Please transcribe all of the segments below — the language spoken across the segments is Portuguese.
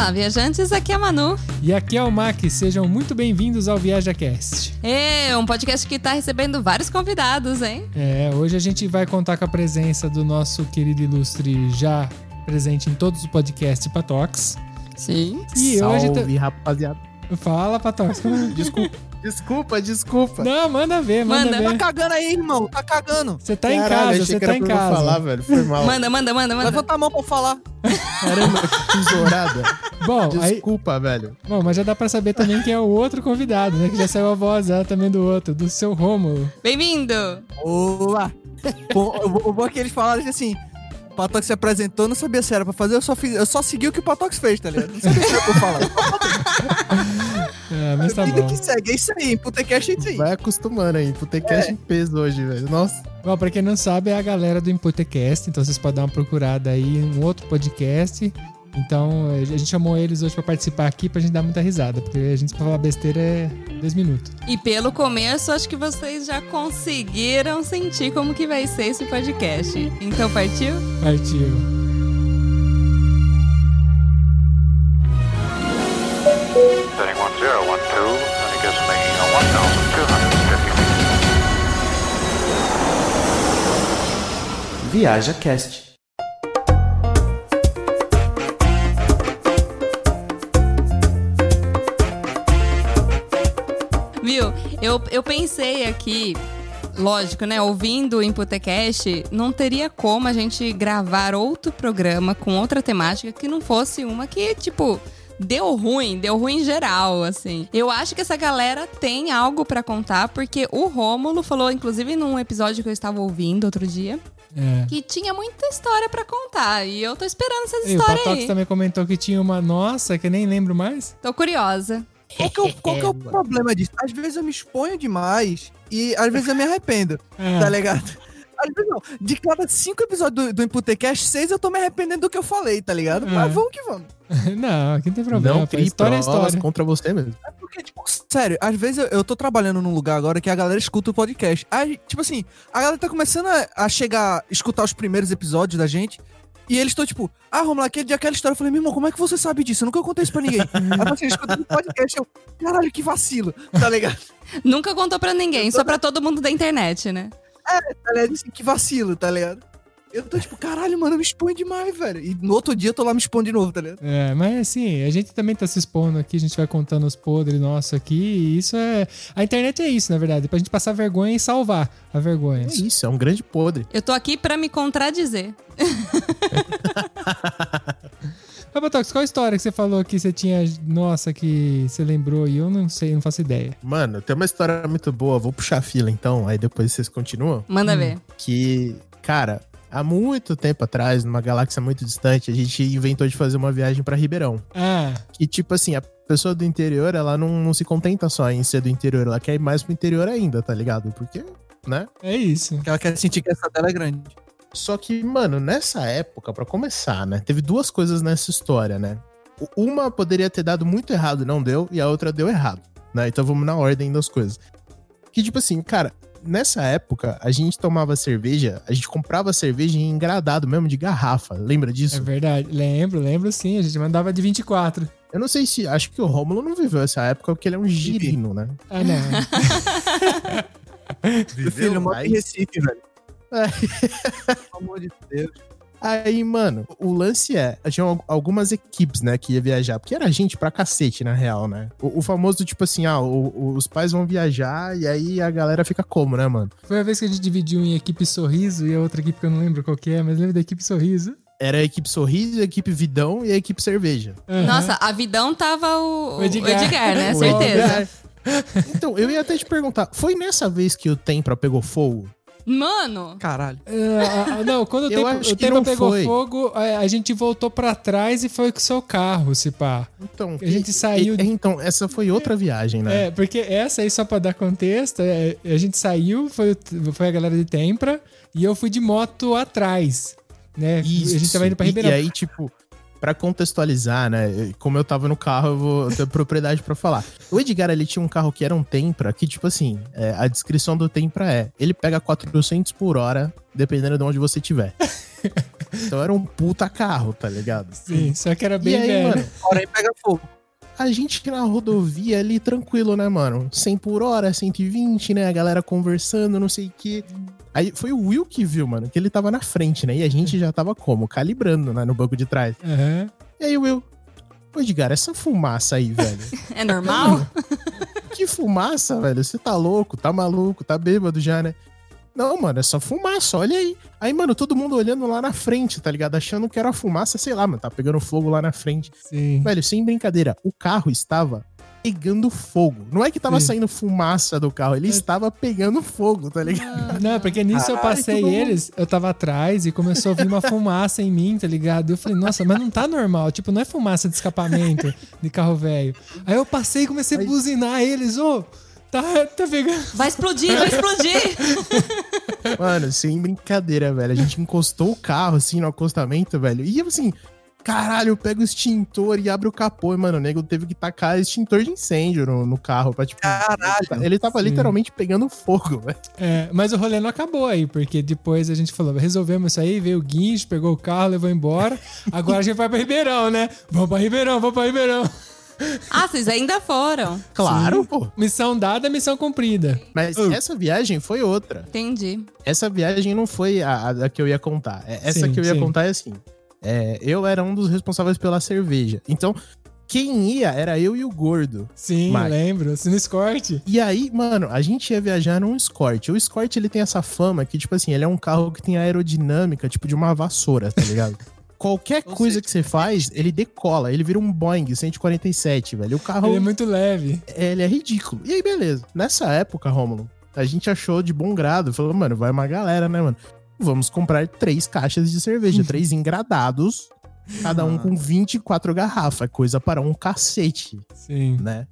Olá, viajantes, aqui é a Manu. E aqui é o Mac, sejam muito bem-vindos ao ViajaCast. É, um podcast que tá recebendo vários convidados, hein? É, hoje a gente vai contar com a presença do nosso querido ilustre já presente em todos os podcasts Patox. Sim. E Salve, hoje... Rapaziada. Fala, Patox. Desculpa. Desculpa, desculpa. Não, manda ver, manda, Manda. ver. Tá cagando aí, irmão. Tá cagando. Você tá em Caralho, casa, achei você que tá em casa. falar, velho. Foi mal. Manda, manda, manda, manda. Levanta a mão pra eu falar. Caramba, que tesourada. Bom, aí, Desculpa, velho. bom, mas já dá pra saber também quem é o outro convidado, né? Que já saiu a voz também do outro, do seu Rômulo. Bem-vindo! Olá. O bom- o bom é que eles falaram assim. O Patox se apresentou, não sabia se era pra fazer, eu só, fiz, eu só segui o que o Patox fez, tá ligado? Não sabia era pra eu falar. É, mas tá Vida bom. que segue, é isso aí, Putecast é isso aí. Vai acostumando aí. Tem cash em peso hoje, velho. Nossa. Bom, pra quem não sabe, é a galera do Imputecast, então vocês podem dar uma procurada aí em um outro podcast. Então, a gente chamou eles hoje pra participar aqui pra gente dar muita risada, porque a gente pra falar besteira é dois minutos. E pelo começo, acho que vocês já conseguiram sentir como que vai ser esse podcast. Então, partiu? Partiu. Setting 1012, Eu, eu pensei aqui, lógico, né? Ouvindo o Imputecast, não teria como a gente gravar outro programa com outra temática que não fosse uma que, tipo. Deu ruim, deu ruim em geral, assim. Eu acho que essa galera tem algo pra contar, porque o Rômulo falou, inclusive num episódio que eu estava ouvindo outro dia, É. que tinha muita história pra contar. E eu tô esperando essas E o histórias Patox aí. também comentou que tinha uma nossa, que eu nem lembro mais. Tô curiosa. Qual que, é o, qual que é o problema disso? Às vezes eu me exponho demais e às vezes eu me arrependo, É. tá ligado? Às vezes não. De cada cinco episódios do, do Imputecast, seis eu tô me arrependendo do que eu falei, tá ligado? É. Mas vamos que vamos. não, aqui não tem problema. não crie história é história. contra você mesmo. Porque, tipo, sério, às vezes eu, eu tô trabalhando num lugar agora que a galera escuta o podcast. Aí, tipo assim, a galera tá começando a, a chegar, escutar os primeiros episódios da gente. E eles estão tipo, ah, lá, aquele dia aquela história. Eu falei, meu irmão, como é que você sabe disso? Eu nunca contei isso pra ninguém. Aí você escuta o podcast, eu, caralho, que vacilo, tá ligado? Nunca contou pra ninguém, só pra todo mundo da internet, né? Tá ligado? Assim, que vacilo, tá ligado? Eu tô tipo, caralho, mano, eu me exponho demais, velho. E no outro dia eu tô lá me expondo de novo, tá ligado? É, mas assim, a gente também tá se expondo aqui, a gente vai contando os podres nossos aqui, e isso é. A internet é isso, na verdade, pra gente passar vergonha e salvar a vergonha. É isso, é um grande podre. Eu tô aqui pra me contradizer. Botox, qual a história que você falou que você tinha. Nossa, que você lembrou e eu não sei, não faço ideia. Mano, tem uma história muito boa. Vou puxar a fila então, aí depois vocês continuam. Manda ver. Que, cara, há muito tempo atrás, numa galáxia muito distante, a gente inventou de fazer uma viagem pra Ribeirão. Ah, que, tipo assim, a pessoa do interior, ela não, não se contenta só em ser do interior, ela quer ir mais pro interior ainda, tá ligado? Porque, né? é isso. Porque ela quer sentir que essa dela é grande. Só que, mano, nessa época, pra começar, né? Teve duas coisas nessa história, né? Uma poderia ter dado muito errado, não deu, e a outra deu errado, né? Então vamos na ordem das coisas. Que, tipo assim, cara, nessa época, a gente tomava cerveja, a gente comprava cerveja em engradado mesmo, de garrafa. Lembra disso? É verdade. Lembro, lembro sim. A gente mandava de 24. Eu não sei se. Acho que o Rômulo não viveu essa época, porque ele é um girino, né? Ah, não. Meu filho, eu moro em Recife, velho. É. Pelo amor de Deus. Aí, mano, o lance é, tinha al- algumas equipes, né, que ia viajar, porque era gente pra cacete, na real, né? O, o famoso, tipo assim, ah, o- o- os pais vão viajar e aí a galera fica como, né, mano? Foi a vez que a gente dividiu em equipe Sorriso e a outra equipe que eu não lembro qual que é, mas lembro da equipe Sorriso. Era a equipe Sorriso, a equipe Vidão e a equipe Cerveja. Aham. Nossa, a Vidão tava o, O Edgar. o Edgar, né? O Certeza. Então, eu ia até te perguntar, foi nessa vez que o Tempra pegou fogo? Mano, Caralho. Ah, não, quando o tempo, o tempo não pegou foi. fogo, a, a gente voltou pra trás e foi com o seu carro, se pá. Então, A gente saiu e- Então, essa foi outra viagem, né? É, porque essa aí, só pra dar contexto, é, a gente saiu, foi, foi a galera de Tempra, e eu fui de moto atrás, né? Isso. A gente tava indo pra E- Ribeirão. E, aí, tipo, pra contextualizar, né? Como eu tava no carro, eu vou ter propriedade pra falar. O Edgar, ele tinha um carro que era um Tempra, que, tipo assim, é, a descrição do Tempra é: ele pega 400 por hora, dependendo de onde você tiver. Então era um puta carro, tá ligado? Sim, só que era bem e aí, velho. mano, Porém, pega fogo. a gente na rodovia ali tranquilo, né, mano? 100 por hora, 120, né? A galera conversando, não sei o quê. Aí foi o Will que viu, mano, que ele tava na frente, né? E a gente já tava como? Calibrando, né? No banco de trás. Aham. E aí o Will, pô, Edgar, essa fumaça aí, velho. É normal? que fumaça, velho? Você tá louco, tá maluco, tá bêbado já, né? Não, mano, é só fumaça, olha aí. Aí, mano, todo mundo olhando lá na frente, tá ligado? Achando que era fumaça, sei lá, mano, tá pegando fogo lá na frente. Sim. Velho, sem brincadeira, o carro estava pegando fogo. Não é que tava Sim. saindo fumaça do carro, ele estava pegando fogo, tá ligado? Não, porque nisso eu passei eles, eu tava atrás e começou a vir uma fumaça em mim, tá ligado? Eu falei, nossa, mas não tá normal. Tipo, não é fumaça de escapamento de carro velho. Aí eu passei e comecei a buzinar eles, ô, tá, tá pegando. Vai explodir, vai explodir! Mano, sem brincadeira, velho. A gente encostou o carro, assim, no acostamento, velho. E assim, caralho, eu pego o extintor e abro o capô. E, mano, o nego teve que tacar extintor de incêndio no, no carro pra, tipo... Caralho. Ele tava Sim. literalmente pegando fogo, velho. É, mas o rolê não acabou aí, porque depois a gente falou, resolvemos isso aí, veio o guincho, pegou o carro, levou embora. Agora a gente vai pra Ribeirão, né? Vamos pra Ribeirão, vamos pra Ribeirão. Ah, vocês ainda foram. Claro, Sim. pô. Missão dada, missão cumprida. Mas essa viagem foi outra. Entendi. Essa viagem não foi a, a- que eu ia contar. É, Essa Sim, que eu ia sim. contar é assim. É, eu era um dos responsáveis pela cerveja. Então, quem ia era eu e o gordo. Sim, lembro. Se no escorte. E aí, mano, a gente ia viajar num Escort. O Escort, ele tem essa fama que, tipo assim, ele é um carro que tem aerodinâmica, tipo de uma vassoura, tá ligado? Qualquer Ou coisa seja, que você faz, ele decola. Ele vira um Boeing 147, velho. O carro, Ele é muito leve. ele é ridículo. E aí, beleza. Nessa época, Rômulo, a gente achou de bom grado. Falou, mano, vai uma galera, né, mano? Vamos comprar três caixas de cerveja, três engradados, cada um com 24 garrafas. Coisa para um cacete Sim. né?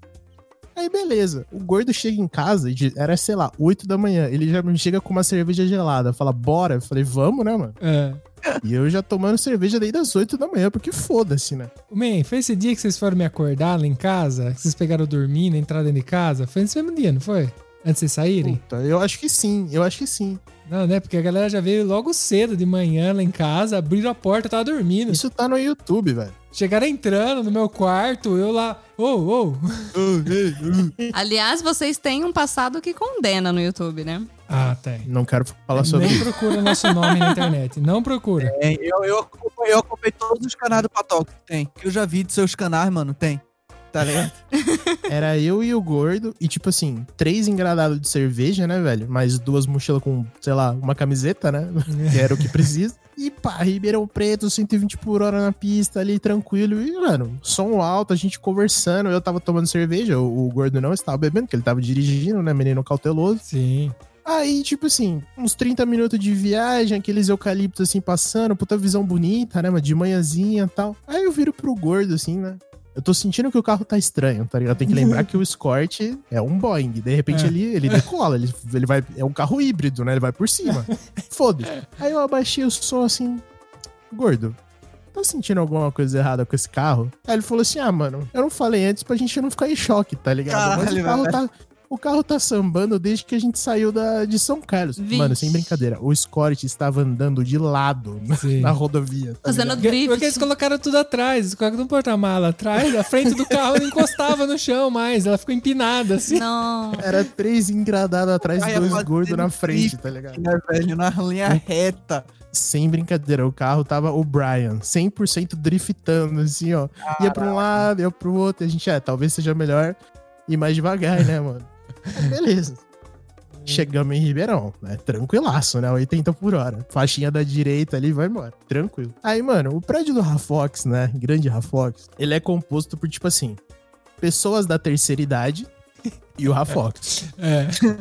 Aí beleza, o gordo chega em casa, e era sei lá, 8 da manhã, ele já me chega com uma cerveja gelada, fala, bora? Eu falei, vamos, né, mano? É. E eu já tomando cerveja desde as 8 da manhã, porque foda-se, né? Man, foi esse dia que vocês foram me acordar lá em casa? Que vocês pegaram dormindo, entraram dentro de casa? Foi nesse mesmo dia, não foi? Antes de vocês saírem? Puta, eu acho que sim, eu acho que sim. Não, né? Porque a galera já veio logo cedo de manhã lá em casa, abriram a porta, tava dormindo. Isso tá no YouTube, velho. Chegaram entrando no meu quarto, eu lá, ô, ô. Aliás, vocês têm um passado que condena no YouTube, né? Ah, tem. Não quero falar sobre Nem isso. procura nosso nome na internet. Não procura. É, eu, eu, eu acompanhei todos os canais do Patok que tem. Que eu já vi de seus canais, mano, tem. Tá ligado? Era eu e o gordo, e tipo assim, três engradados de cerveja, né, velho? Mais duas mochilas com, sei lá, uma camiseta, né? que era o que precisa. E pá, Ribeirão Preto, 120 por hora na pista ali, tranquilo. E, mano, som alto, a gente conversando. Eu tava tomando cerveja, o, o gordo não estava bebendo, porque ele tava dirigindo, né? Menino cauteloso. Sim. Aí, tipo assim, uns 30 minutos de viagem, aqueles eucaliptos assim passando, puta visão bonita, né, mano? De manhãzinha e tal. Aí eu viro pro gordo, assim, né? Eu tô sentindo que o carro tá estranho, tá ligado? Tem que lembrar que o Escort é um Boeing. De repente É. ele, ele decola, ele, ele vai. É um carro híbrido, né? Ele vai por cima. Foda-se. Aí eu abaixei o som assim. Gordo, tá sentindo alguma coisa errada com esse carro? Aí ele falou assim: ah, mano, eu não falei antes pra gente não ficar em choque, tá ligado? Mas Caralho, o carro velho. tá. O carro tá sambando desde que a gente saiu da, de São Carlos. Vixe. Mano, sem brincadeira. O Escort estava andando de lado na, Sim. na rodovia. Tá Fazendo ligado? drift. Porque eles colocaram tudo atrás, eles colocaram no porta-mala atrás, a frente do carro não encostava no chão mais, ela ficou empinada assim. Não. Era três engradados atrás e dois gordos na frente, drift. tá ligado? né, velho? Na linha reta. Sem brincadeira, o carro tava o Brian, 100% driftando, assim, ó. Ia pra um lado, ia pro outro. E a gente, é, talvez seja melhor ir mais devagar, né, mano? Beleza. Chegamos em Ribeirão, né? Tranquilaço, né? 80 por hora. Faixinha da direita ali, vai embora. Tranquilo. Aí, mano, o prédio do Rafox, né? Grande Rafox, ele é composto por, tipo assim, pessoas da terceira idade e o Rafox. É.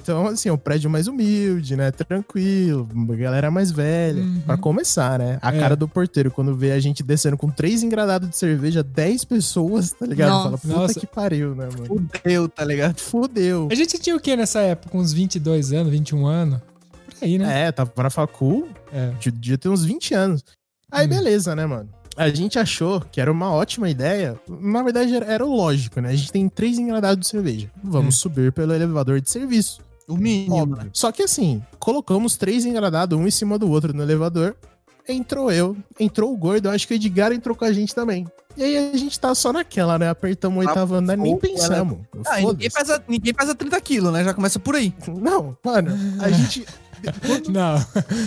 Então, assim, é um prédio mais humilde, né? Tranquilo, galera mais velha. Uhum. Pra começar, né? A É. cara do porteiro, quando vê a gente descendo com três engradados de cerveja, 10 pessoas, tá ligado? Nossa. Fala, puta Nossa. que pariu, né, mano? Fudeu, tá ligado? Fudeu. A gente tinha o que nessa época? Uns 22 anos, 21 anos? Por aí, né? É, tava na facul, É. devia ter uns 20 anos. Aí, Hum. beleza, né, mano? A gente achou que era uma ótima ideia. Na verdade, era, lógico, né? A gente tem três engradados de cerveja. Vamos Hum. subir pelo elevador de serviço. O mínimo, né? Óbvio. Só que assim, colocamos três engradados, um em cima do outro no elevador. entrou eu, entrou o gordo, eu acho que o Edgar entrou com a gente também. E aí a gente tá só naquela, né? Apertamos o Ah, oitavo andar, nem fogo, pensamos. Ah, ninguém pesa, ninguém pesa 30 quilos, né? Já começa por aí. Não, mano, a gente. Não.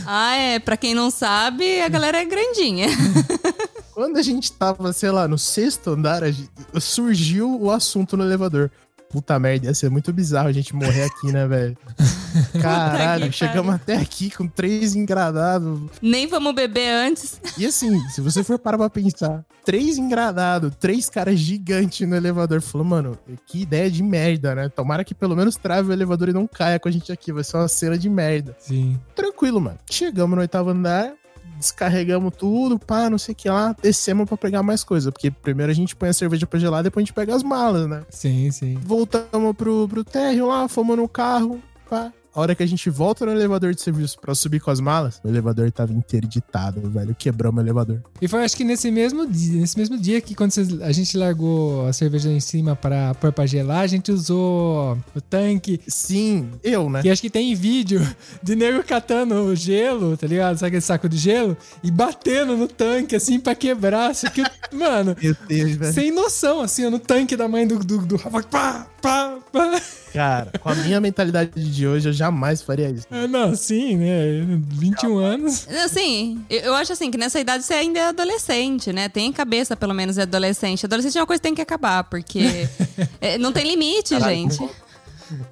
Ah, é. Pra quem não sabe, a galera é grandinha. Quando a gente tava, sei lá, no sexto andar, a gente- surgiu o assunto no elevador. Puta merda, ia ser muito bizarro a gente morrer aqui, né, velho? Caralho, que chegamos até aqui com três engradados. Nem vamos beber antes. E assim, se você for parar pra pensar, três engradados, três caras gigantes no elevador. Falou, mano, que ideia de merda, né? Tomara que pelo menos trave o elevador e não caia com a gente aqui. Vai ser uma cena de merda. Sim. Tranquilo, mano. Chegamos no oitavo andar, descarregamos tudo, pá, não sei o que lá, descemos pra pegar mais coisa. Porque primeiro a gente põe a cerveja pra gelar, depois a gente pega as malas, né? Sim, sim. Voltamos pro, pro térreo lá, fomos no carro, pá. A hora que a gente volta no elevador de serviço pra subir com as malas, o elevador tava interditado, velho. Quebramos o elevador. E foi acho que nesse mesmo dia, nesse mesmo dia que quando a gente largou a cerveja em cima para pôr pra gelar, a gente usou o tanque. Sim, eu, né? E acho que tem vídeo de nego catando o gelo, tá ligado? Sabe aquele saco de gelo? E batendo no tanque, assim, pra quebrar. Só que, mano, Meu Deus, velho. sem noção, assim, no tanque da mãe do, do, do Rafa. Pá, pá, pá. Cara, com a minha mentalidade de hoje, eu jamais faria isso. Ah, Não, sim, né? 21 anos. Assim, eu, acho assim que nessa idade você ainda é adolescente, né? Tem cabeça, pelo menos, de adolescente. Adolescente é uma coisa que tem que acabar, porque é, não tem limite, gente.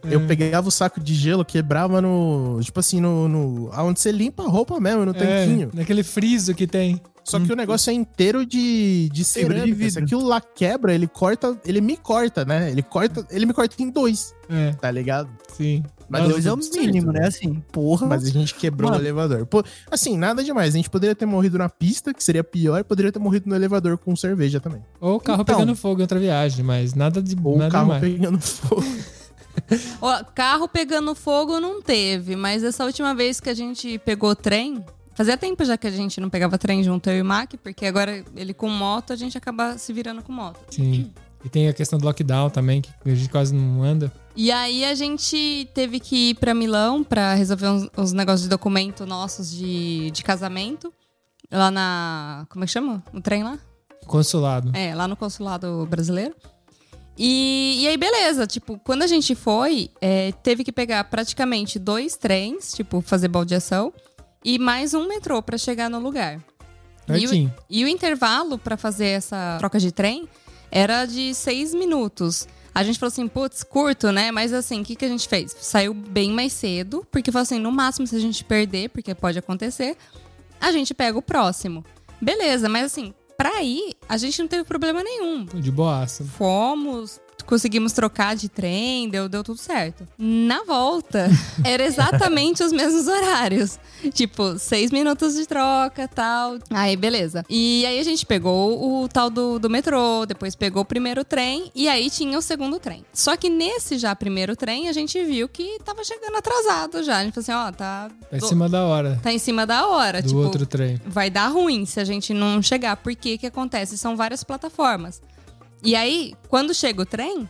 Eu pegava o saco de gelo, quebrava no. Tipo assim, no. no aonde você limpa a roupa mesmo, no É, tanquinho. naquele friso que tem. Só que o negócio é inteiro de, de Fibra de cerâmica. Se vidro. aquilo lá quebra, ele corta. Ele me corta, né? Ele corta. Ele me corta em dois, É, tá ligado? sim. Mas Dois é o mínimo, certo, né? Assim, porra. Mas a gente quebrou Mano. o elevador. Pô, assim, nada demais. A gente poderia ter morrido na pista, que seria pior, e poderia ter morrido no elevador com cerveja também. Ou o carro Então. pegando fogo em outra viagem, mas nada de Ou nada o carro demais. pegando fogo. Ó, carro pegando fogo não teve, mas essa última vez que a gente pegou trem. Fazia tempo já que a gente não pegava trem junto, eu e o Mac, porque agora ele com moto, a gente acaba se virando com moto. Sim. E tem a questão do lockdown também, que a gente quase não anda. E aí a gente teve que ir pra Milão pra resolver uns, uns negócios de documento nossos de, de casamento. Lá na. Como é que chama? O trem lá? Consulado. É, lá no consulado brasileiro. E, e aí, beleza. Tipo, quando a gente foi, é, teve que pegar praticamente dois trens, tipo, fazer baldeação, e mais um metrô pra chegar no lugar. E o, e o intervalo pra fazer essa troca de trem era de seis minutos. A gente falou assim, putz, curto, né? Mas assim, o que, que a gente fez? Saiu bem mais cedo, porque falou assim, no máximo, se a gente perder, porque pode acontecer, a gente pega o próximo. Beleza, mas assim, pra ir, a gente não teve problema nenhum. De boaça. Fomos, conseguimos trocar de trem, deu, deu tudo certo. Na volta, era exatamente os mesmos horários. Tipo, seis minutos de troca tal. Aí, beleza. E aí a gente pegou o tal do, do metrô, depois pegou o primeiro trem e aí tinha o segundo trem. Só que nesse já primeiro trem, a gente viu que tava chegando atrasado já. A gente falou assim, ó, tá. Tá em cima da hora Tá em cima da hora. do tipo, outro trem. vai dar ruim se a gente não chegar. Porque que acontece? São várias plataformas. E aí, quando chega o trem,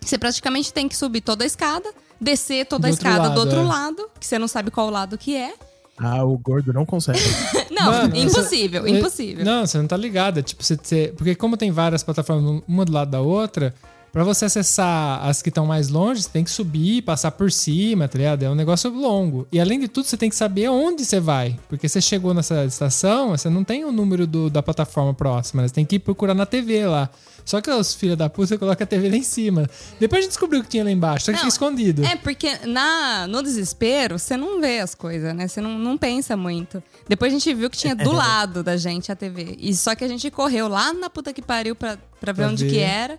você praticamente tem que subir toda a escada, descer toda Do a escada do lado, outro é. lado, que você não sabe qual lado que é. Ah, o gordo não consegue. Não, Mano, impossível, você- impossível. Não, você não tá ligada. Tipo, você, você- porque como tem várias plataformas uma do lado da outra, pra você acessar as que estão mais longe, você tem que subir, passar por cima, tá ligado? É um negócio longo. E além de tudo, você tem que saber onde você vai. Porque você chegou nessa estação, você não tem o número do- da plataforma próxima, né? Você tem que ir procurar na TV lá. Só que os filhos da puta colocam a TV lá em cima. Depois a gente descobriu o que tinha lá embaixo, só que Não, fica escondido. É, porque na, no desespero, você não vê as coisas, né? Você não, não pensa muito. Depois a gente viu que tinha do lado da gente a TV. E só que a gente correu lá na puta que pariu pra, pra ver Pra onde ver. que era.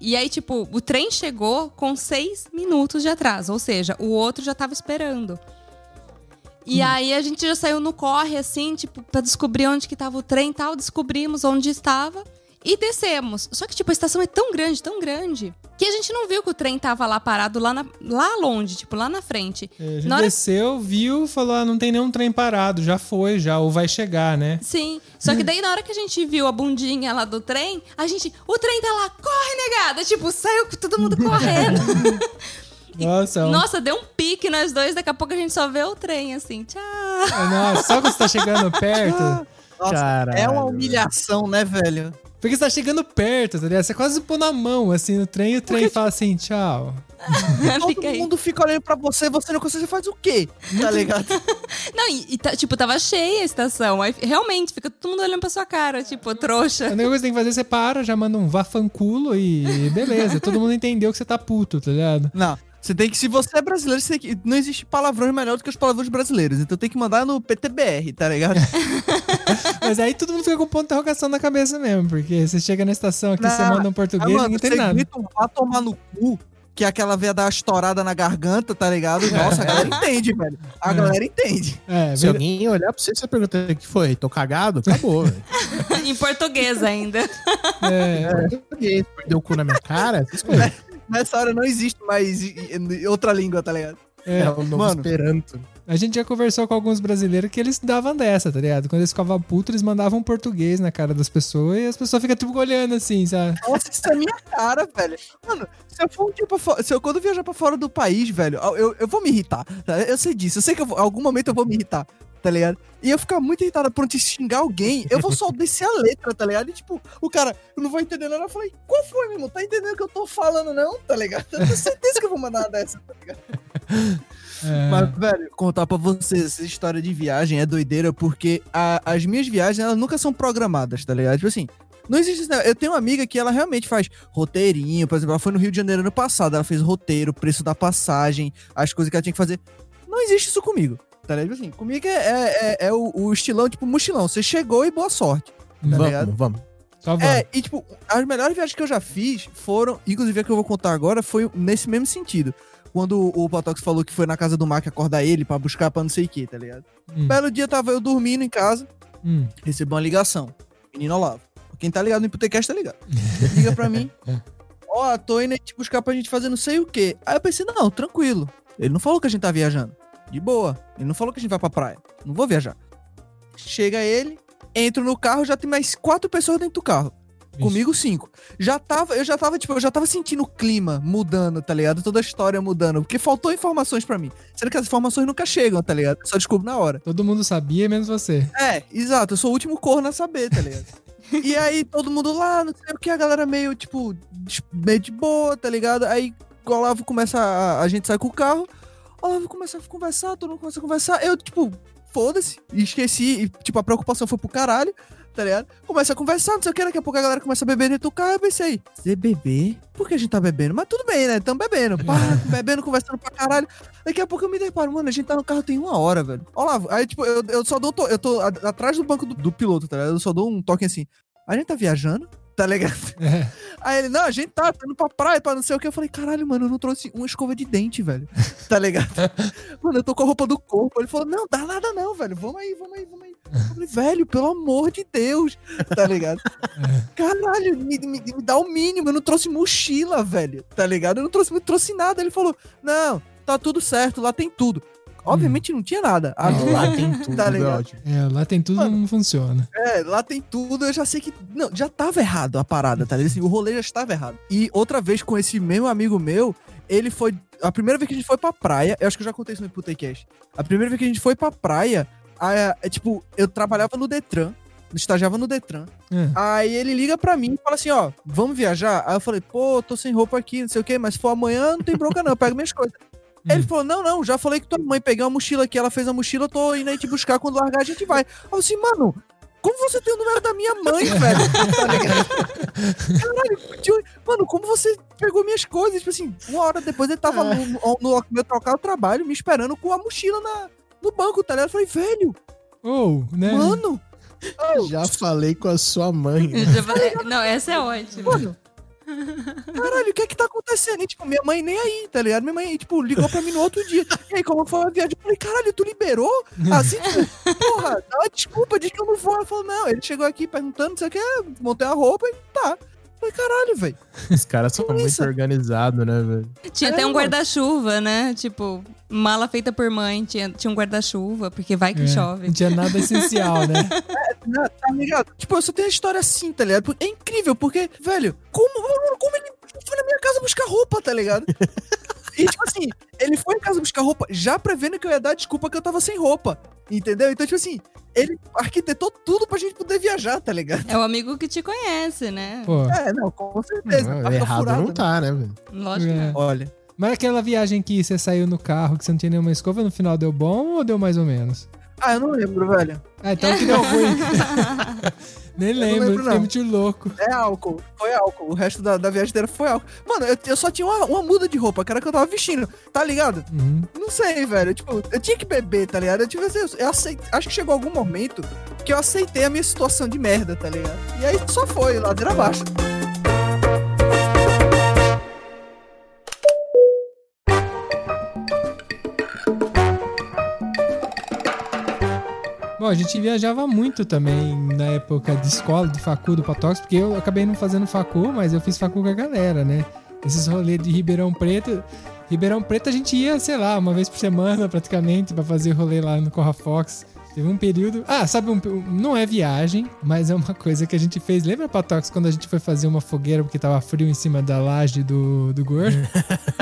E aí, tipo, o trem chegou com seis minutos de atraso. Ou seja, o outro já tava esperando. E aí a gente já saiu no corre, assim, tipo, pra descobrir onde que tava o trem e tal. Descobrimos onde estava e descemos. Só que, tipo, a estação é tão grande, tão grande, que a gente não viu que o trem tava lá parado, lá, na- lá longe, tipo, lá na frente. É, A gente Na hora- desceu, viu, falou: ah, não tem nenhum trem parado, já foi, já, ou vai chegar, né? Sim. Só que daí, na hora que a gente viu a bundinha lá do trem, a gente. O trem tá lá, corre, negada! Tipo, saiu com todo mundo correndo. Nossa, é um- Nossa, deu um pique nós dois, daqui a pouco a gente só vê o trem, assim, tchau. Nossa, só quando você tá chegando perto. Nossa, Caralho, é uma velho. humilhação, né, velho? Porque você tá chegando perto, tá ligado? Você quase pôr na mão, assim, no trem, e o trem fala assim, tchau. Todo mundo fica olhando pra você, você não consegue, você faz o quê? Tá ligado? Não, e, e tá- tipo, tava cheia a estação. Aí realmente fica todo mundo olhando pra sua cara, tipo, A trouxa. única coisa que você tem que fazer, você para, já manda um vafanculo e beleza. Todo mundo entendeu que você tá puto, tá ligado? Não. Você tem que, se você é brasileiro, você tem que, não existe palavrões melhor do que os palavrões brasileiros. Então tem que mandar no PTBR, tá ligado? Mas aí todo mundo fica com ponto de interrogação na cabeça mesmo, porque você chega na estação aqui, Não, você manda um português e mano, ninguém tem você nada. grita um vá tomar no cu, que é aquela veia dar uma estourada na garganta, tá ligado? Nossa, a galera entende, velho. A É. galera entende. É, Se alguém olhar pra você, você pergunta o que foi? Tô cagado? Acabou, velho. em português ainda. é, Português, Perdeu o cu na minha cara? Essas coisas. Nessa hora não existe mais outra língua, tá ligado? é. É o novo Mano. Esperanto. A gente já conversou com alguns brasileiros que eles davam dessa, tá ligado? Quando eles ficavam putos, eles mandavam português na cara das pessoas e as pessoas ficam tipo olhando assim, sabe? Nossa, isso é minha cara, velho. Mano, se eu for um dia pra fora, se eu quando viajar pra fora do país, velho, eu, eu, eu vou me irritar. tá? Eu sei disso, eu sei que eu vou- em algum momento eu vou me irritar, tá ligado? E eu ficar muito irritado por te xingar alguém, eu vou só descer a letra, tá ligado? E tipo, o cara, eu não vou entender nada. Eu falei, qual foi, meu irmão? Tá entendendo o que eu tô falando, não? Tá ligado? Eu tenho certeza que eu vou mandar uma dessa, tá ligado? É, Mas, velho, contar pra vocês, essa história de viagem é doideira porque a- as minhas viagens, elas nunca são programadas, tá ligado? Tipo assim, não existe isso. Eu tenho uma amiga que ela realmente faz roteirinho, por exemplo, ela foi no Rio de Janeiro ano passado, ela fez roteiro, preço da passagem, as coisas que ela tinha que fazer. Não existe isso comigo, tá ligado? Tipo assim, comigo é, é, é- é o, o estilão, tipo, mochilão. Você chegou e boa sorte. vamos, ligado? vamos. só vamos. É, e tipo, as melhores viagens que eu já fiz foram, inclusive a que eu vou contar agora, foi nesse mesmo sentido. Quando o Botox falou que foi na casa do Mac acordar ele pra buscar pra não sei o que, tá ligado? Hum, Belo dia tava eu dormindo em casa, hum. recebi uma ligação. Menino Olavo. Quem tá ligado no Hipotecast tá ligado. Liga pra mim. Ó, tô indo aí te buscar pra gente fazer não sei o quê. Aí eu pensei, não, tranquilo. Ele não falou que a gente tá viajando. De boa. Ele não falou que a gente vai pra praia. Não vou viajar. Chega ele, entro no carro, já tem mais quatro pessoas dentro do carro. Vixe. Comigo, cinco. Já tava, eu já tava, tipo, eu já tava sentindo o clima mudando, tá ligado? Toda a história mudando. Porque faltou informações pra mim. Sendo que as informações nunca chegam, tá ligado? Só descubro na hora. Todo mundo sabia, menos você. É, exato. Eu sou o último corno a saber, tá ligado? e aí, todo mundo lá, não sei o que, a galera meio, tipo, meio de boa, tá ligado? Aí, o Olavo começa a, a gente sai com o carro, Olavo começa a conversar, todo mundo começa a conversar. Eu, tipo, foda-se, e esqueci, e, tipo, a preocupação foi pro caralho, tá ligado? Começa a conversar, não sei o que, daqui a pouco a galera começa a beber dentro do carro, eu pensei, você beber? Por que a gente tá bebendo? Mas tudo bem, né? Tamo bebendo, pá, bebendo, conversando pra caralho. Daqui a pouco eu me deparo, mano, a gente tá no carro tem uma hora, velho. Olavo, aí, tipo, eu, eu só dou, eu tô atrás do banco do, do piloto, tá ligado? Eu só dou um toque assim, a gente tá viajando? Tá ligado? É. Aí ele, não, a gente tá, tá indo pra praia, pra não sei o que. Eu falei, caralho, mano, eu não trouxe uma escova de dente, velho. Tá ligado? mano, eu tô com a roupa do corpo. Ele falou, não, dá nada não, velho. Vamos aí, vamos aí, vamos aí. Eu falei, velho, pelo amor de Deus. Tá ligado? Caralho, me, me- me dá o mínimo. Eu não trouxe mochila, velho. Tá ligado? Eu não trouxe, não trouxe nada. Ele falou, não, tá tudo certo, lá tem tudo. Obviamente não tinha nada. A- Lá tem tudo, Tá é ligado? ótimo. É, lá tem tudo Mano. não funciona. É, lá tem tudo, eu já sei que. Não, já tava errado a parada, tá ligado? Assim, o rolê já estava errado. E outra vez com esse mesmo amigo meu, ele foi. A primeira vez que a gente foi pra praia, eu acho que eu já contei isso no Putecast. A primeira vez que a gente foi pra praia, a- é, tipo, eu trabalhava no Detran, estagiava no Detran. É. Aí ele liga pra mim e fala assim: ó, vamos viajar? Aí eu falei, pô, tô sem roupa aqui, não sei o quê, mas se for amanhã, não tem bronca não, eu pego minhas coisas. Aí Ele falou: Não, não, já falei que tua mãe peguei uma mochila aqui, ela fez a mochila, eu tô indo aí te buscar quando largar, a gente vai. Eu assim, mano, como você tem o número da minha mãe, velho? Tá? Caralho, tio, mano, como você pegou minhas coisas? Tipo assim, uma hora depois ele tava no, no, no meu trocar o trabalho, me esperando com a mochila na, no banco, tá ligado? Eu falei, velho, Ou, né? mano. ô, Já falei com a sua mãe. Já falei- Não, essa é ótima. Mano, caralho, o que é que tá acontecendo? E, tipo, minha mãe nem aí, tá ligado? Minha mãe, tipo, ligou pra mim no outro dia. E aí, como foi a viagem? Eu falei, caralho, tu liberou? Assim, tipo, porra, dá uma desculpa, diz que eu não vou. Ela falou, não, ele chegou aqui perguntando, não sei o que, montei a roupa e tá. Falei, caralho, velho. Os caras são muito isso? organizados, né, velho? Tinha É, até um guarda-chuva, né? Tipo, mala feita por mãe, tinha, tinha um guarda-chuva, porque vai que É, chove. Não tinha nada essencial, né? Não, tá ligado? Tipo, eu só tenho a história assim, tá ligado? É incrível, porque, velho, como, como ele foi na minha casa buscar roupa, tá ligado? E, tipo assim, ele foi em casa buscar roupa já prevendo que eu ia dar desculpa que eu tava sem roupa. Entendeu? Então, tipo assim, ele arquitetou tudo pra gente poder viajar, tá ligado? É o amigo que te conhece, né? Pô, É, não, com certeza. Não, Marca errado furada, não né? tá, né, velho? Lógico que É. não. Olha. Mas aquela viagem que você saiu no carro, que você não tinha nenhuma escova, no final deu bom ou deu mais ou menos? Ah, eu não lembro, velho. Ah, então que deu ruim. Nem lembro, lembro, fiquei muito louco. É álcool. Foi álcool. O resto da, da viagem inteira foi álcool. Mano, eu, eu só tinha uma, uma muda de roupa, que era que eu tava vestindo, tá ligado? Uhum. Não sei, velho. Tipo, eu tinha que beber, tá ligado? Eu, tipo, assim, eu aceitei, acho que chegou algum momento que eu aceitei a minha situação de merda, tá ligado? E aí só foi, ladeira abaixo. A gente viajava muito também na época de escola, de facu, do Patox, porque eu acabei não fazendo facu, mas eu fiz facu com a galera, né? Esses rolês de Ribeirão Preto. Ribeirão Preto a gente ia, sei lá, uma vez por semana praticamente pra fazer rolê lá no Corra Fox. Teve um período. Ah, sabe, um, não é viagem, mas é uma coisa que a gente fez. Lembra, Patox, quando a gente foi fazer uma fogueira porque tava frio em cima da laje do, do gordo?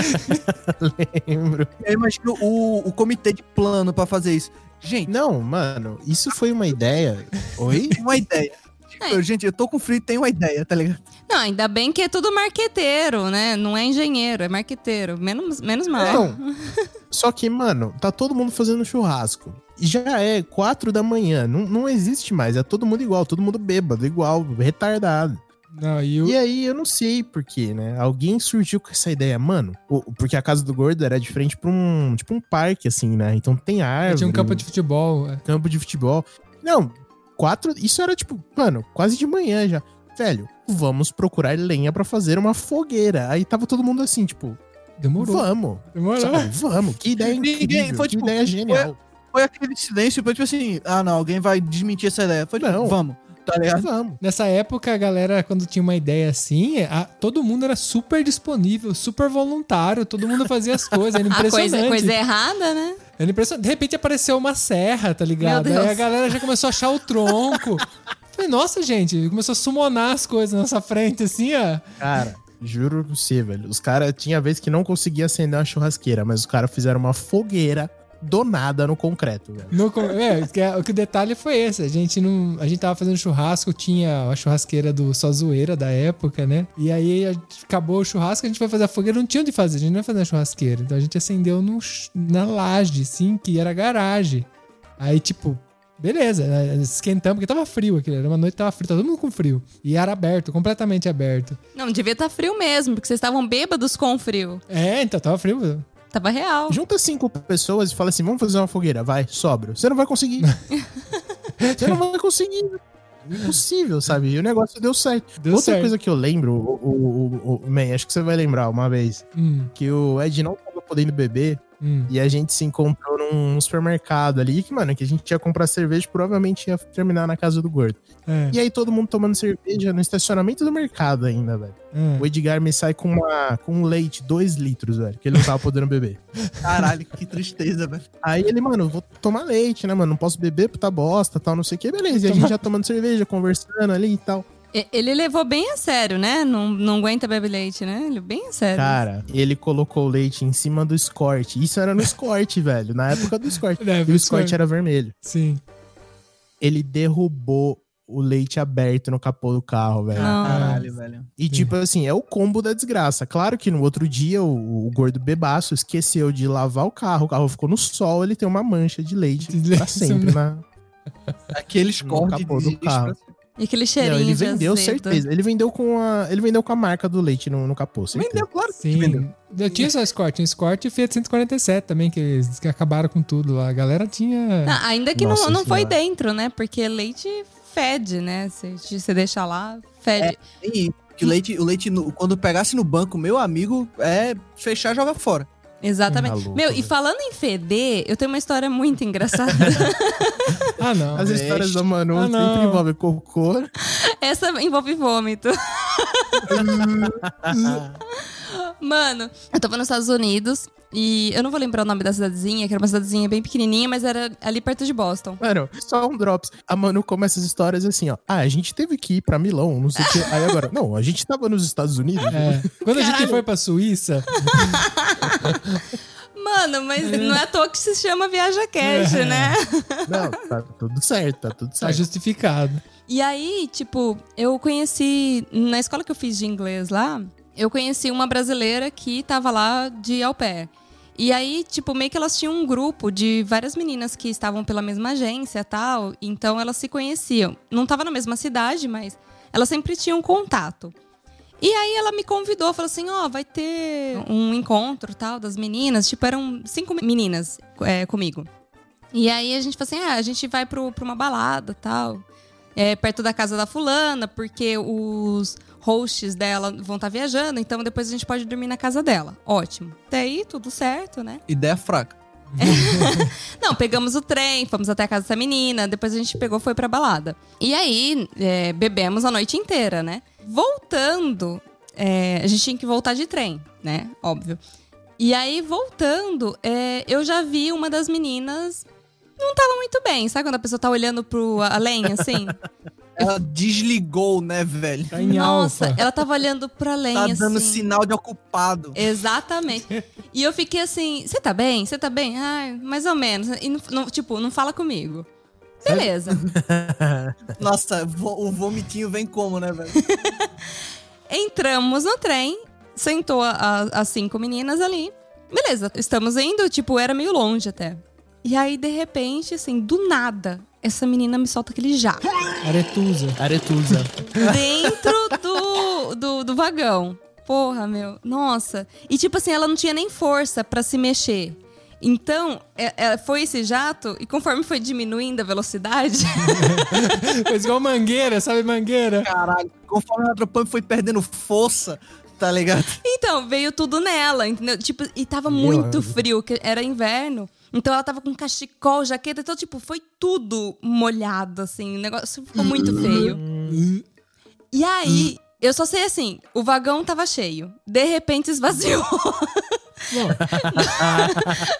Lembro. Eu imagino o, o comitê de plano pra fazer isso. Gente, Não, mano, isso foi uma ideia. Oi? uma ideia. Tipo, gente, eu tô com frio e tenho uma ideia, tá ligado? Não, ainda bem que é tudo marqueteiro, né? Não é engenheiro, é marqueteiro. Menos, menos mal. Não. Só que, mano, tá todo mundo fazendo churrasco. E já é quatro da manhã. Não, não existe mais. É todo mundo igual, todo mundo bêbado, igual, retardado. Não, e o. E aí, eu não sei porquê, né? Alguém surgiu com essa ideia, mano. Porque a casa do gordo era de frente pra um. Tipo um parque, assim, né? Então tem árvore. Tinha um campo de futebol. é. campo de futebol. Não, quatro. Isso era tipo, mano, quase de manhã já. Velho, vamos procurar lenha pra fazer uma fogueira. Aí tava todo mundo assim, tipo, Demorou. vamos. Demorou. Sabe? Vamos. Que ideia Ninguém- incrível. foi, que tipo, ideia genial. Foi aquele silêncio, foi tipo assim, ah não, alguém vai desmentir essa ideia. Foi tipo, Não. vamos, tá ligado? Vamos. Nessa época, a galera, quando tinha uma ideia assim, a- todo mundo era super disponível, super voluntário, todo mundo fazia as coisas, era A impressionante. coisa, coisa errada, né? Era impressionante. De repente apareceu uma serra, tá ligado? Aí a galera já começou a achar o tronco. Falei, nossa, gente, começou a summonar as coisas na nossa frente, assim, ó. Cara, juro pra você, velho. Os caras, tinha vez que não conseguia acender uma churrasqueira, mas os caras fizeram uma fogueira do nada no concreto, velho. No co- é, é- o que o detalhe foi esse. A gente não. A gente tava fazendo churrasco, tinha a churrasqueira do Só Zoeira da época, né? E aí a acabou o churrasco, a gente foi fazer a fogueira, não tinha onde fazer, a gente não ia fazer na churrasqueira. Então a gente acendeu no, na laje, sim, que era a garagem. Aí, tipo, beleza, né? esquentamos, porque tava frio aquilo. Era uma noite tava frio, tava todo mundo com frio. E era aberto, completamente aberto. Não, devia estar frio mesmo, porque vocês estavam bêbados com frio. É, então tava frio. Tava real. Junta cinco pessoas e fala assim: vamos fazer uma fogueira, vai, sobra. Você não vai conseguir. Você não vai conseguir. Impossível, sabe? E o negócio deu certo. Deu Outra certo. coisa que eu lembro, o, o, o, o- Man, acho que você vai lembrar uma vez, Hum, que o Ed não tava podendo beber hum. e a gente se encontrou num supermercado ali, que, mano, que a gente ia comprar cerveja provavelmente ia terminar na casa do gordo. É, E aí todo mundo tomando cerveja no estacionamento do mercado ainda, velho. é. O Edgar me sai com, uma, com um leite, dois litros, velho, que ele não tava podendo beber. Caralho, que tristeza, velho. Aí ele, mano, vou tomar leite, né, mano? Não posso beber, puta bosta, tal, não sei o que. Beleza, e a gente já tomando cerveja, conversando ali e tal. Ele levou bem a sério, né? Não, não aguenta beber leite, né? Ele bem a sério. Cara, ele colocou o leite em cima do Escort. Isso era no Escort, velho, na época do Escort. É, E o Escort era vermelho. Sim. Ele derrubou o leite aberto no capô do carro, velho. Caralho, velho. E tipo assim, é o combo da desgraça. Claro que no outro dia o, o gordo bebaço esqueceu de lavar o carro, o carro ficou no sol, ele tem uma mancha de leite De pra leite, sempre na, cortes capô do carro. E aquele cheirinho Não, ele de vendeu azedo. certeza. Ele vendeu com a, ele vendeu com a marca do leite no, no capô, certeza. Vendeu, claro que vendeu. Sim. Eu tinha só Escort, tinha Escort e Fiat 147 também, que, eles- que acabaram com tudo lá. A galera tinha. Ah, ainda que Nossa não, não foi dentro, né? Porque leite fede, né? Se você deixar lá, fede. E que o leite, o leite no- quando pegasse no banco, meu amigo, é fechar e jogar fora. Exatamente. Tá Meu, e velho. falando em feder, eu tenho uma história muito engraçada. Ah, não. As histórias da Manu Ah, sempre envolvem cocô. Essa envolve vômito. Mano, eu tava nos Estados Unidos e eu não vou lembrar o nome da cidadezinha, que era uma cidadezinha bem pequenininha, mas era ali perto de Boston. Mano, só um drops. A Manu começa as histórias assim, ó. Ah, a gente teve que ir pra Milão, não sei o quê. Aí agora, não, a gente tava nos Estados Unidos. É. Quando a gente Caralho. foi pra Suíça, Mano, mas não é à toa que se chama Viaja Cash, É. né? Não, tá tudo certo, tá tudo tá certo. justificado. E aí, tipo, eu conheci. Na escola que eu fiz de inglês lá, eu conheci uma brasileira que tava lá de au pair. E aí, tipo, meio que elas tinham um grupo de várias meninas que estavam pela mesma agência tal. Então elas se conheciam. Não tava na mesma cidade, mas elas sempre tinham contato. E aí ela me convidou, falou assim, ó, vai ter um encontro tal das meninas. Tipo, eram cinco meninas é, comigo. E aí a gente falou assim, ah, a gente vai pro, pra uma balada tal é, perto da casa da fulana, porque os hosts dela vão estar viajando, então depois a gente pode dormir na casa dela. Ótimo. Até aí, tudo certo, né? Ideia fraca. Não, pegamos o trem, fomos até a casa dessa menina, depois a gente pegou foi pra balada. E aí, é, bebemos a noite inteira, né? Voltando, é, a gente tinha que voltar de trem, né? Óbvio. E aí, voltando, é, eu já vi uma das meninas. Não tava muito bem, sabe quando a pessoa tá olhando pro além, assim? Ela desligou, né, velho? Tá em Nossa, alfa. ela tava olhando pro além, Tá assim. dando sinal de ocupado. Exatamente. E eu fiquei assim, você tá bem? Você tá bem? Ai, mais ou menos. E, não, tipo, não fala comigo. Beleza. Nossa, o vomitinho vem como, né, velho? Entramos no trem, sentou as cinco meninas ali. Beleza, estamos indo, tipo, era meio longe até. E aí, de repente, assim, do nada, essa menina me solta aquele jato. Aretusa. Aretusa. dentro do, do, do vagão. Porra, meu. Nossa. E tipo assim, ela não tinha nem força pra se mexer. Então, é- é- foi esse jato, e conforme foi diminuindo a velocidade, Fez igual mangueira, sabe mangueira? Caralho, conforme a Hydropump foi perdendo força, tá ligado? então veio tudo nela, entendeu? Tipo, e tava Meu muito frio, que era inverno. Então ela tava com cachecol, jaqueta, então, tipo, foi tudo molhado, assim. O negócio ficou muito feio. E aí, eu só sei assim, o vagão tava cheio. De repente esvaziou.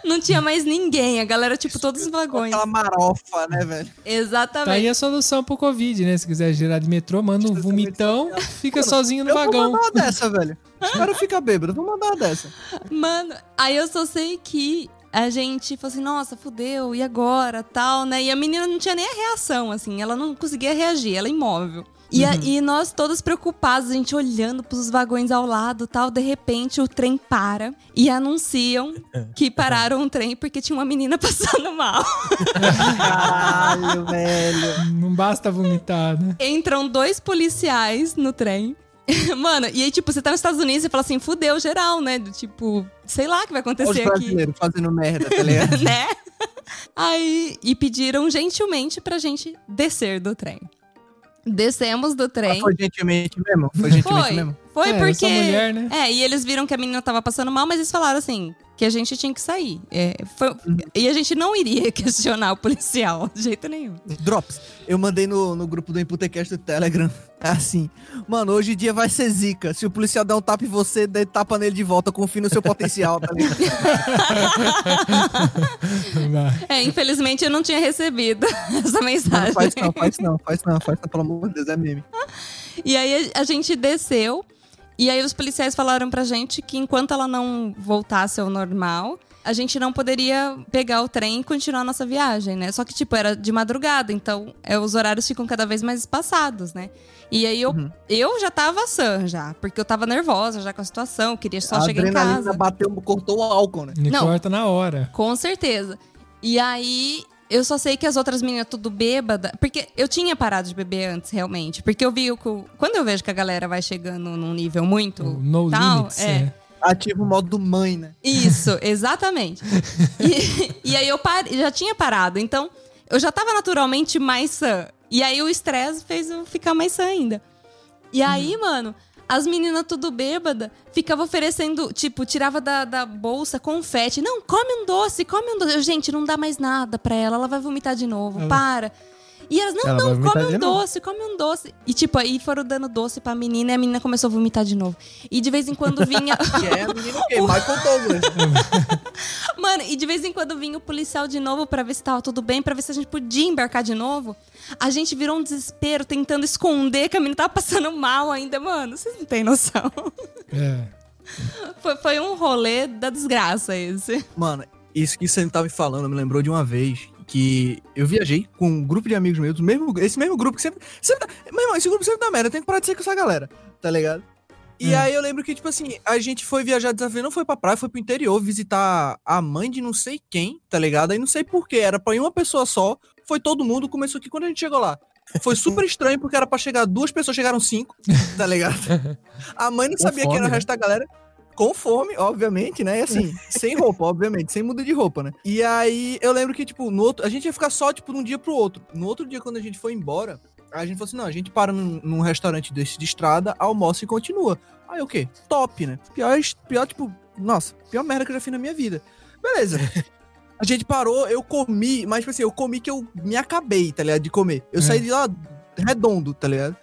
Não tinha mais ninguém. A galera, tipo, todos os vagões. Aquela marofa, né, velho? tá aí Exatamente. a solução pro Covid, né? Se quiser girar de metrô, manda um vomitão, fica sozinho no Eu vou vagão. mandar uma dessa, velho. Os caras ficam bêbados, vou mandar uma dessa. Mano, aí eu só sei que a gente falou assim, nossa, fudeu, e agora? Tal, né? E a menina não tinha nem a reação, assim. Ela não conseguia reagir, ela é imóvel. E, a- e nós todos preocupados, a gente olhando pros vagões ao lado tal. De repente, o trem para e anunciam que pararam o trem porque tinha uma menina passando mal. Caralho, velho. Não basta vomitar, né? Entram dois policiais no trem. Mano, e aí, tipo, você tá nos Estados Unidos e fala assim, fudeu geral, né? Do tipo, sei lá o que vai Olha os acontecer aqui. fazendo merda, tá ligado? né? Aí, e pediram gentilmente pra gente descer do trem. Descemos do trem. Ah, Foi gentilmente mesmo? Foi gentilmente Foi, mesmo? foi É, porque. mulher, né? É, e eles viram que a menina tava passando mal, mas eles falaram assim: que a gente tinha que sair. É, foi- E a gente não iria questionar o policial, de jeito nenhum. Drops. Eu mandei no, no grupo do Imputecast do Telegram. Assim. Mano, hoje em dia vai ser zica. Se o policial der um tapa em você, dê tapa nele de volta. Confie no seu potencial, tá ligado? É, infelizmente eu não tinha recebido essa Não mensagem. faz não, faz não, faz não, faz não, pelo amor de Deus, é meme. E aí a gente desceu. E aí os policiais falaram pra gente que enquanto ela não voltasse ao normal, a gente não poderia pegar o trem e continuar a nossa viagem, né? Só que, tipo, era de madrugada, então é, os horários ficam cada vez mais espaçados, né? E aí eu, Uhum. eu já tava sã já, porque eu tava nervosa já com a situação, queria só a chegar em adrenalina casa. bateu, cortou o álcool, né? Me Não. corta na hora. Com certeza. E aí, eu só sei que as outras meninas tudo bêbada. Porque eu tinha parado de beber antes, realmente. Porque eu vi o Quando eu vejo que a galera vai chegando num nível muito. O no tal, limits, é. é. Ativa o modo do mãe, né? Isso, exatamente. E, e aí eu pare- já tinha parado. Então, eu já tava naturalmente mais sã. E aí o estresse fez eu ficar mais sã ainda. E aí, mano, as meninas tudo bêbada ficavam oferecendo, tipo, tirava da, da bolsa confete. Não, come um doce, come um doce. Eu, gente, não dá mais nada pra ela, ela vai vomitar de novo, Ela- para. E elas, não, Ela não, come um novo. doce, come um doce. E tipo, aí foram dando doce pra menina e a menina começou a vomitar de novo. E de vez em quando vinha. Que é a menina o quê? Michael Douglas. Mano, e de vez em quando vinha o policial de novo pra ver se tava tudo bem, pra ver se a gente podia embarcar de novo. A gente virou um desespero tentando esconder que a menina tava passando mal ainda, mano. Vocês não têm noção. É. Foi, foi um rolê da desgraça esse. Mano, isso que você tava me falando me lembrou de uma vez que eu viajei com um grupo de amigos meus, mesmo, esse mesmo grupo que sempre. sempre dá- meu irmão, esse grupo sempre dá merda, tem que parar de ser com essa galera, tá ligado? E Hum. aí eu lembro que, tipo assim, a gente foi viajar desafio, não foi pra praia, foi pro interior visitar a mãe de não sei quem, tá ligado? Aí não sei porquê, era pra ir uma pessoa só, foi todo mundo, começou aqui quando a gente chegou lá. Foi super estranho, porque era pra chegar duas pessoas, chegaram cinco, tá ligado? A mãe não sabia quem era o fome, né? resto da galera. Com fome, obviamente, né? E assim, sem roupa, obviamente, sem muda de roupa, né? E aí eu lembro que, tipo, no outro. A gente ia ficar só, tipo, de um dia pro outro. No outro dia, quando a gente foi embora, a gente falou assim: não, a gente para num, num restaurante desse de estrada, almoça e continua. Aí o quê? Top, né? Pior, pior, tipo, nossa, pior merda que eu já fiz na minha vida. Beleza. A gente parou, eu comi, mas tipo assim, eu comi que eu me acabei, tá ligado? De comer. Eu É. saí de lá redondo, tá ligado?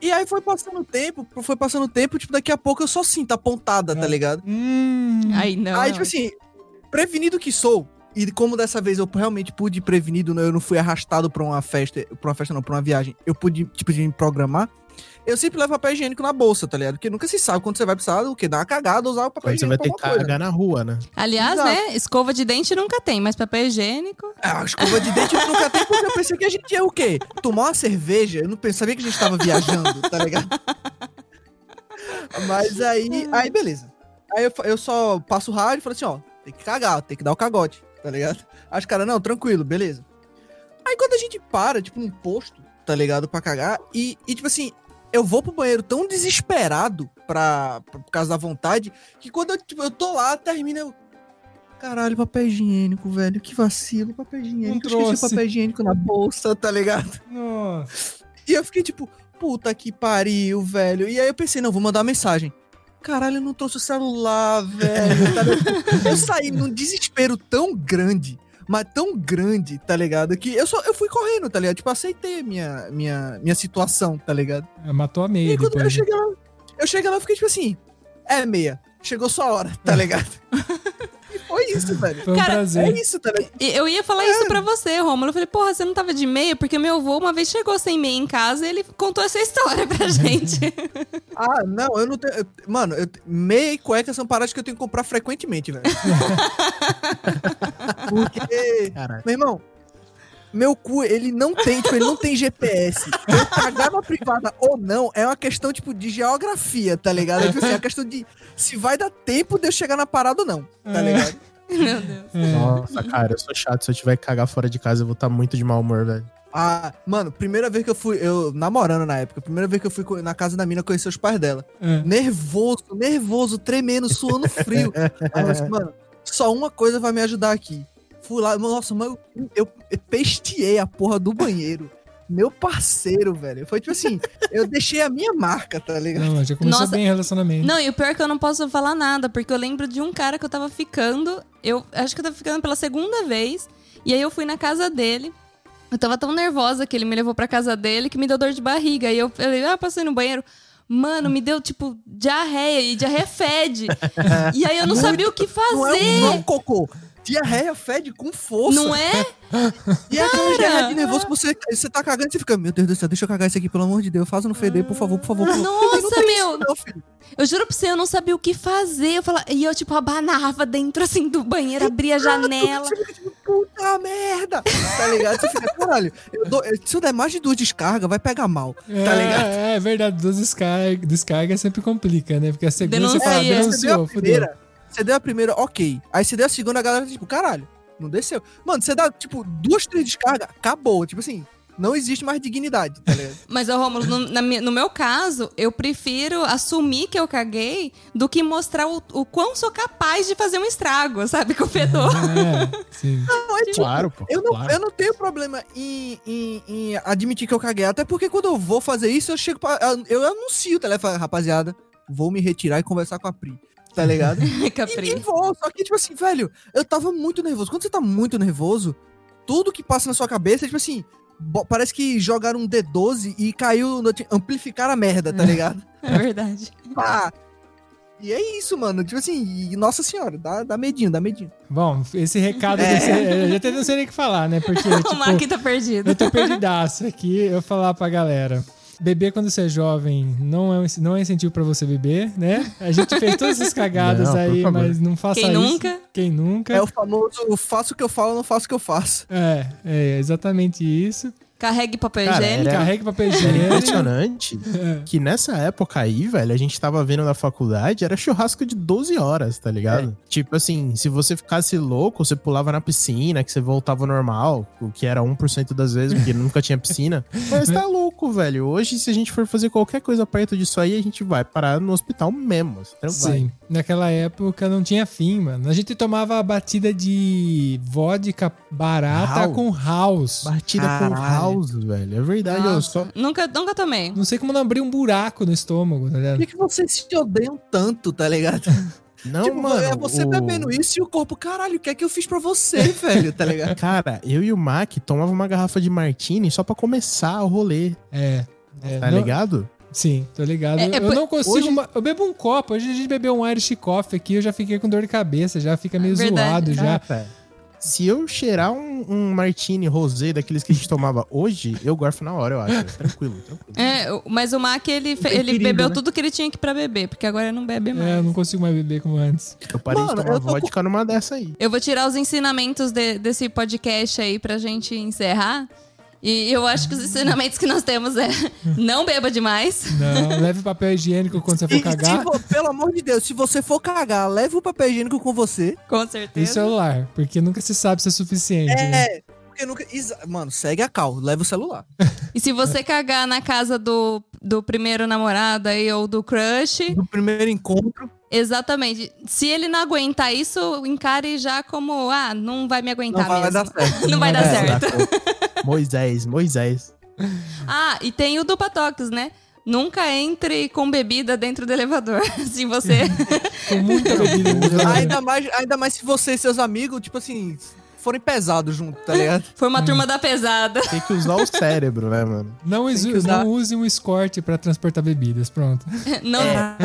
E aí foi passando o tempo, foi passando o tempo, tipo, daqui a pouco eu só sinto a pontada, tá É. ligado? Hum. Aí não. aí, tipo assim, prevenido que sou, e como dessa vez eu realmente pude ir prevenido, né, eu não fui arrastado pra uma festa, pra uma festa não, pra uma viagem, eu pude, tipo, de me programar, eu sempre levo papel higiênico na bolsa, tá ligado? Porque nunca se sabe quando você vai precisar do quê? Dar uma cagada usar o papel Quando você vai higiênico ter que cagar na rua, né? Aliás, Exato. né? Escova de dente nunca tem, mas papel higiênico. Ah, escova de dente eu nunca tem porque eu pensei que a gente ia o quê? Tomar uma cerveja? Eu não pensava sabia que a gente tava viajando, tá ligado? Mas aí, aí beleza. Aí eu, eu só passo o rádio e falo assim, ó, tem que cagar, tem que dar o cagote, tá ligado? Aí os caras, não, tranquilo, beleza. Aí quando a gente para, tipo, num posto, tá ligado, pra cagar, e, e tipo assim, eu vou pro banheiro tão desesperado pra, pra- por causa da vontade, que quando eu, tipo, eu tô lá, termina eu... Caralho, papel higiênico, velho. Que vacilo, papel higiênico. Eu esqueci papel higiênico na bolsa, tá ligado? Nossa. E eu fiquei tipo, puta que pariu, velho. E aí eu pensei, não, vou mandar uma mensagem. Caralho, eu não trouxe o celular, velho. tá eu saí num desespero tão grande, mas tão grande, tá ligado? Que eu só eu fui correndo, tá ligado? Tipo, aceitei a minha, minha, minha situação, tá ligado? Matou a E meia aí, quando eu né? cheguei lá, eu cheguei lá e fiquei tipo assim, é meia. Chegou sua hora, tá ligado? Foi isso, velho. Foi um Cara, É prazer. isso, tá ligado? Eu ia falar isso pra você, Rômulo. Eu falei, porra, você não tava de meia? Porque meu avô uma vez chegou sem meia em casa e ele contou essa história pra gente. Ah, não, eu não tenho. eu- mano, eu, meia e cueca são paradas que eu tenho que comprar frequentemente, velho. Porque, Caralho. meu irmão, meu cu, ele não tem, tipo, ele não tem GPS. Eu cagar na privada ou não é uma questão, tipo, de geografia, tá ligado? É, tipo assim, é uma questão de se vai dar tempo de eu chegar na parada ou não, tá É. ligado? meu Deus. É. Nossa, cara, eu sou chato. Se eu tiver que cagar fora de casa, eu vou estar muito de mau humor, velho. Ah, mano, primeira vez que eu fui, eu namorando na época, primeira vez que eu fui na casa da mina conhecer os pais dela. É. nervoso, nervoso, tremendo, suando frio. Aí eu disse, mano, só uma coisa vai me ajudar aqui. Fui lá, nossa, mas eu, eu, eu pesteei a porra do banheiro. Meu parceiro, velho. Foi tipo assim, eu deixei a minha marca, tá ligado? Não, já começou Nossa. bem o relacionamento. Não, e o pior é que eu não posso falar nada, porque eu lembro de um cara que eu tava ficando. Eu acho que eu tava ficando pela segunda vez. E aí eu fui na casa dele. Eu tava tão nervosa que ele me levou pra casa dele que me deu dor de barriga. E eu falei, ah, passei no banheiro. Mano, me deu, tipo, diarreia. E diarreia fede. e aí eu não sabia o que Não é, fazer. um- não é um cocô. Diarreia fede com força. Não é? E é aquela diarreia de nervoso que você, você tá cagando e você fica, meu Deus do céu, deixa eu cagar isso aqui, pelo amor de Deus. Faz não feder, por favor, por favor. Por favor. Nossa, Não tem meu. isso Não. Eu juro pra você, eu não sabia o que fazer. Eu falava, e eu, tipo, abanava dentro, assim, do banheiro, abria a janela. Puta merda! Tá ligado? Você fica, caralho, eu dou- se eu der mais de duas descargas, vai pegar mal. É, Tá ligado? É, é verdade, duas descargas descarga sempre complica, né? Porque a segunda você fala, Denuncia. Você deu denunciou, a fudeu. Você deu a primeira, ok. Aí você deu a segunda, a galera tipo, caralho, não desceu. Mano, você dá, tipo, duas, três descargas, acabou. Tipo assim, não existe mais dignidade, tá ligado? Mas, ô, Rômulo, no, na no meu caso, eu prefiro assumir que eu caguei do que mostrar o, o quão sou capaz de fazer um estrago, sabe? Com o fedor. É, sim. Não, é tipo, Claro, pô. Eu não, claro. eu não tenho problema em, em, em admitir que eu caguei. Até porque quando eu vou fazer isso, eu chego pra, Eu anuncio o telefone, rapaziada. Vou me retirar e conversar com a Pri. Tá ligado? E, e Capri. vou. Só que, tipo assim, velho, eu tava muito nervoso. Quando você tá muito nervoso, tudo que passa na sua cabeça é tipo assim. parece que jogaram um D12 e caiu no amplificar a merda, tá ligado? É verdade. Pá. E é isso, mano. Tipo assim, e, nossa senhora, dá, dá medinho, dá medinho. Bom, esse recado É. desse, eu já até não sei nem o que falar, né? Porque, o Mark tipo, tá perdido. eu tô perdidaço aqui, eu falar pra galera. Beber quando você é jovem não é, um- não é incentivo pra você beber, né? A gente fez todas essas cagadas Não, aí, mas não faça Quem isso. nunca? Quem nunca? É o famoso faço o que eu falo, não faço o que eu faço. É, é exatamente isso. Carregue papel Cara, higiênico. Era- Carregue papel Era higiênico. impressionante que nessa época aí, velho, a gente tava vendo na faculdade, era churrasco de 12 horas, tá ligado? Tipo assim, se você ficasse louco, você pulava na piscina, que você voltava ao normal, o que era 1% das vezes, porque nunca tinha piscina. Mas tá louco, velho. Hoje, se a gente for fazer qualquer coisa perto disso aí, a gente vai parar no hospital mesmo. Então vai. Sim, naquela época não tinha fim, mano. A gente tomava a batida de vodka barata House. com house. Batida com Caralho. House, velho. É verdade, eu Nossa, só. nunca, nunca tomei. Não sei como não abrir um buraco no estômago, tá Por ligado? que, que vocês se odeiam tanto, tá ligado? Não, tipo, mano. é você o- bebendo isso e o corpo, caralho, o que é que eu fiz pra você, velho, tá ligado? Cara, eu e o Mac tomava uma garrafa de martini só pra começar o rolê, É. é, tá não- ligado? Sim, tô ligado. É, é eu por- não consigo. hoje- ma- Eu bebo um copo. Hoje a gente bebeu um Irish Coffee aqui, eu já fiquei com dor de cabeça, já fica meio Verdade. zoado já. Cara, se eu cheirar um, um martini rosé daqueles que a gente tomava hoje, eu gorfo na hora, eu acho. Tranquilo, tranquilo. É, mas o Mac, ele, fe- ele perigo, bebeu né? tudo que ele tinha que pra beber, porque agora ele não bebe mais. É, eu não consigo mais beber como antes. Eu parei Mano, de tomar eu tô vodka numa dessa aí. Eu vou tirar os ensinamentos de- desse podcast aí pra gente encerrar. E eu acho que os ensinamentos que nós temos é não beba demais. Não, leve papel higiênico quando você for E, cagar. pelo amor de Deus, se você for cagar, leve o papel higiênico com você. Com E certeza. celular, porque nunca se sabe se é suficiente. né? É, porque nunca. Mano, segue a cal, leva o celular. E se você cagar na casa do, do primeiro namorado aí ou do crush, No primeiro encontro. Exatamente. Se ele não aguentar isso, encare já como, ah, não vai me aguentar Não vai mesmo. dar certo. Não vai dar É. certo. Moisés, Moisés. Ah, e tem o do Patox, né? Nunca entre com bebida dentro do elevador. Se você. Com muita bebida. no elevador. ainda, mais, ainda mais se você e seus amigos, tipo assim, forem pesados junto, tá ligado? For uma turma da pesada. Tem que usar o cérebro, né, mano? Não, exu- usar- não use um escort pra transportar bebidas, pronto. Não. É,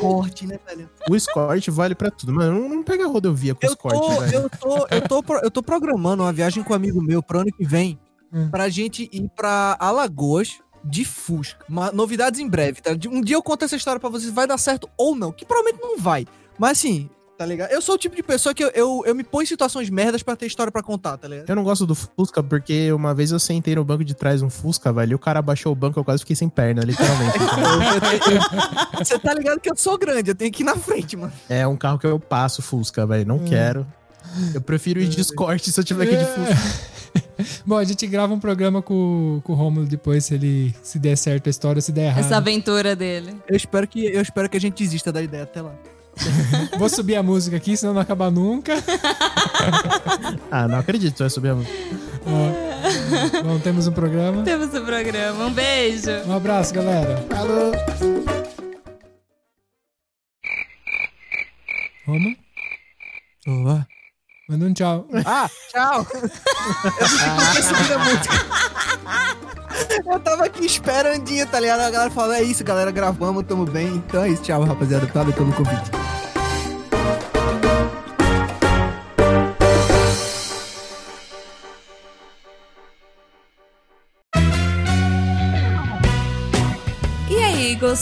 corte, né, velho? O escort vale pra tudo. Mano, não, não pega rodovia com Eu escort, tô, velho. eu, tô, eu, tô, pro- eu tô programando uma viagem com um amigo meu pro ano que vem Hum. pra gente ir pra Alagoas de Fusca. Uma- novidades em breve, tá? Um dia eu conto essa história pra vocês, vai dar certo ou não, que provavelmente não vai. Mas assim, tá ligado? Eu sou o tipo de pessoa que eu, eu, eu me ponho em situações merdas pra ter história pra contar, tá ligado? Eu não gosto do Fusca porque uma vez eu sentei no banco de trás um Fusca, velho, e o cara abaixou o banco, eu quase fiquei sem perna, literalmente. Você tá ligado que eu sou grande, eu tenho que ir na frente, mano. é um carro que eu passo Fusca, velho, não quero. Eu prefiro ir de escort se eu tiver que ir de Fusca. Bom, a gente grava um programa com, com o Romulo depois, se ele se der certo a história, se der errado. Essa aventura dele. Eu espero que, eu espero que a gente desista da ideia até lá. Vou subir a música aqui, senão não acaba nunca. Ah, não acredito, vai subir a música. Ó, Bom, temos um programa. Temos o programa. Um beijo. Um abraço, galera. Alô? Romulo, Olá. manda um tchau. Ah, tchau! Eu a música. Eu tava aqui esperandinho, tá ligado? A galera falou, é isso, galera, gravamos, tamo bem. Então é isso, tchau, rapaziada. Valeu pelo convite.